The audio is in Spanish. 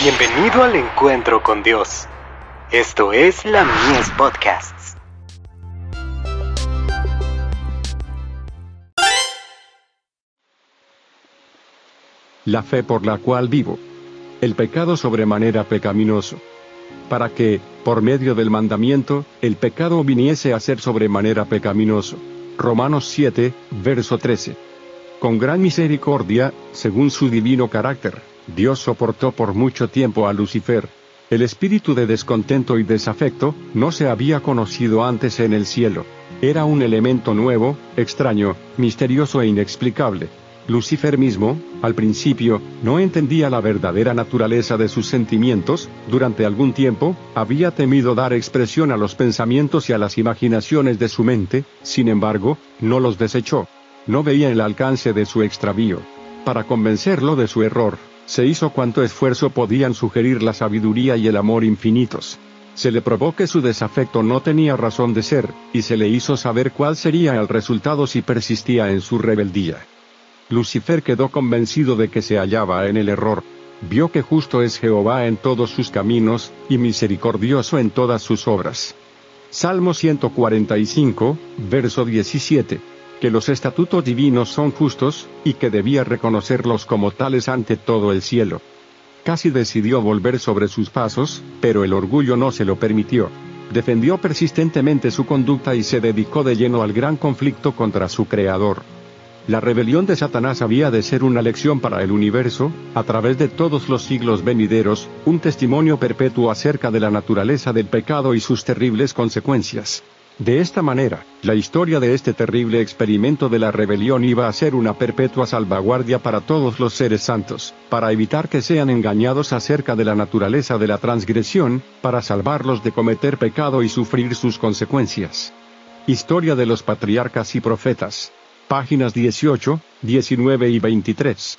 Bienvenido al encuentro con Dios. Esto es la Mies Podcasts. La fe por la cual vivo. El pecado sobremanera pecaminoso. Para que, por medio del mandamiento, el pecado viniese a ser sobremanera pecaminoso. Romanos 7, verso 13. Con gran misericordia, según su divino carácter, Dios soportó por mucho tiempo a Lucifer. El espíritu de descontento y desafecto no se había conocido antes en el cielo. Era un elemento nuevo, extraño, misterioso e inexplicable. Lucifer mismo, al principio, no entendía la verdadera naturaleza de sus sentimientos, durante algún tiempo, había temido dar expresión a los pensamientos y a las imaginaciones de su mente, sin embargo, no los desechó. No veía el alcance de su extravío. Para convencerlo de su error, se hizo cuanto esfuerzo podían sugerir la sabiduría y el amor infinitos. Se le probó que su desafecto no tenía razón de ser, y se le hizo saber cuál sería el resultado si persistía en su rebeldía. Lucifer quedó convencido de que se hallaba en el error. Vio que justo es Jehová en todos sus caminos, y misericordioso en todas sus obras. Salmo 145, verso 17 que los estatutos divinos son justos, y que debía reconocerlos como tales ante todo el cielo. Casi decidió volver sobre sus pasos, pero el orgullo no se lo permitió. Defendió persistentemente su conducta y se dedicó de lleno al gran conflicto contra su Creador. La rebelión de Satanás había de ser una lección para el universo, a través de todos los siglos venideros, un testimonio perpetuo acerca de la naturaleza del pecado y sus terribles consecuencias. De esta manera, la historia de este terrible experimento de la rebelión iba a ser una perpetua salvaguardia para todos los seres santos, para evitar que sean engañados acerca de la naturaleza de la transgresión, para salvarlos de cometer pecado y sufrir sus consecuencias. Historia de los patriarcas y profetas. Páginas 18, 19 y 23.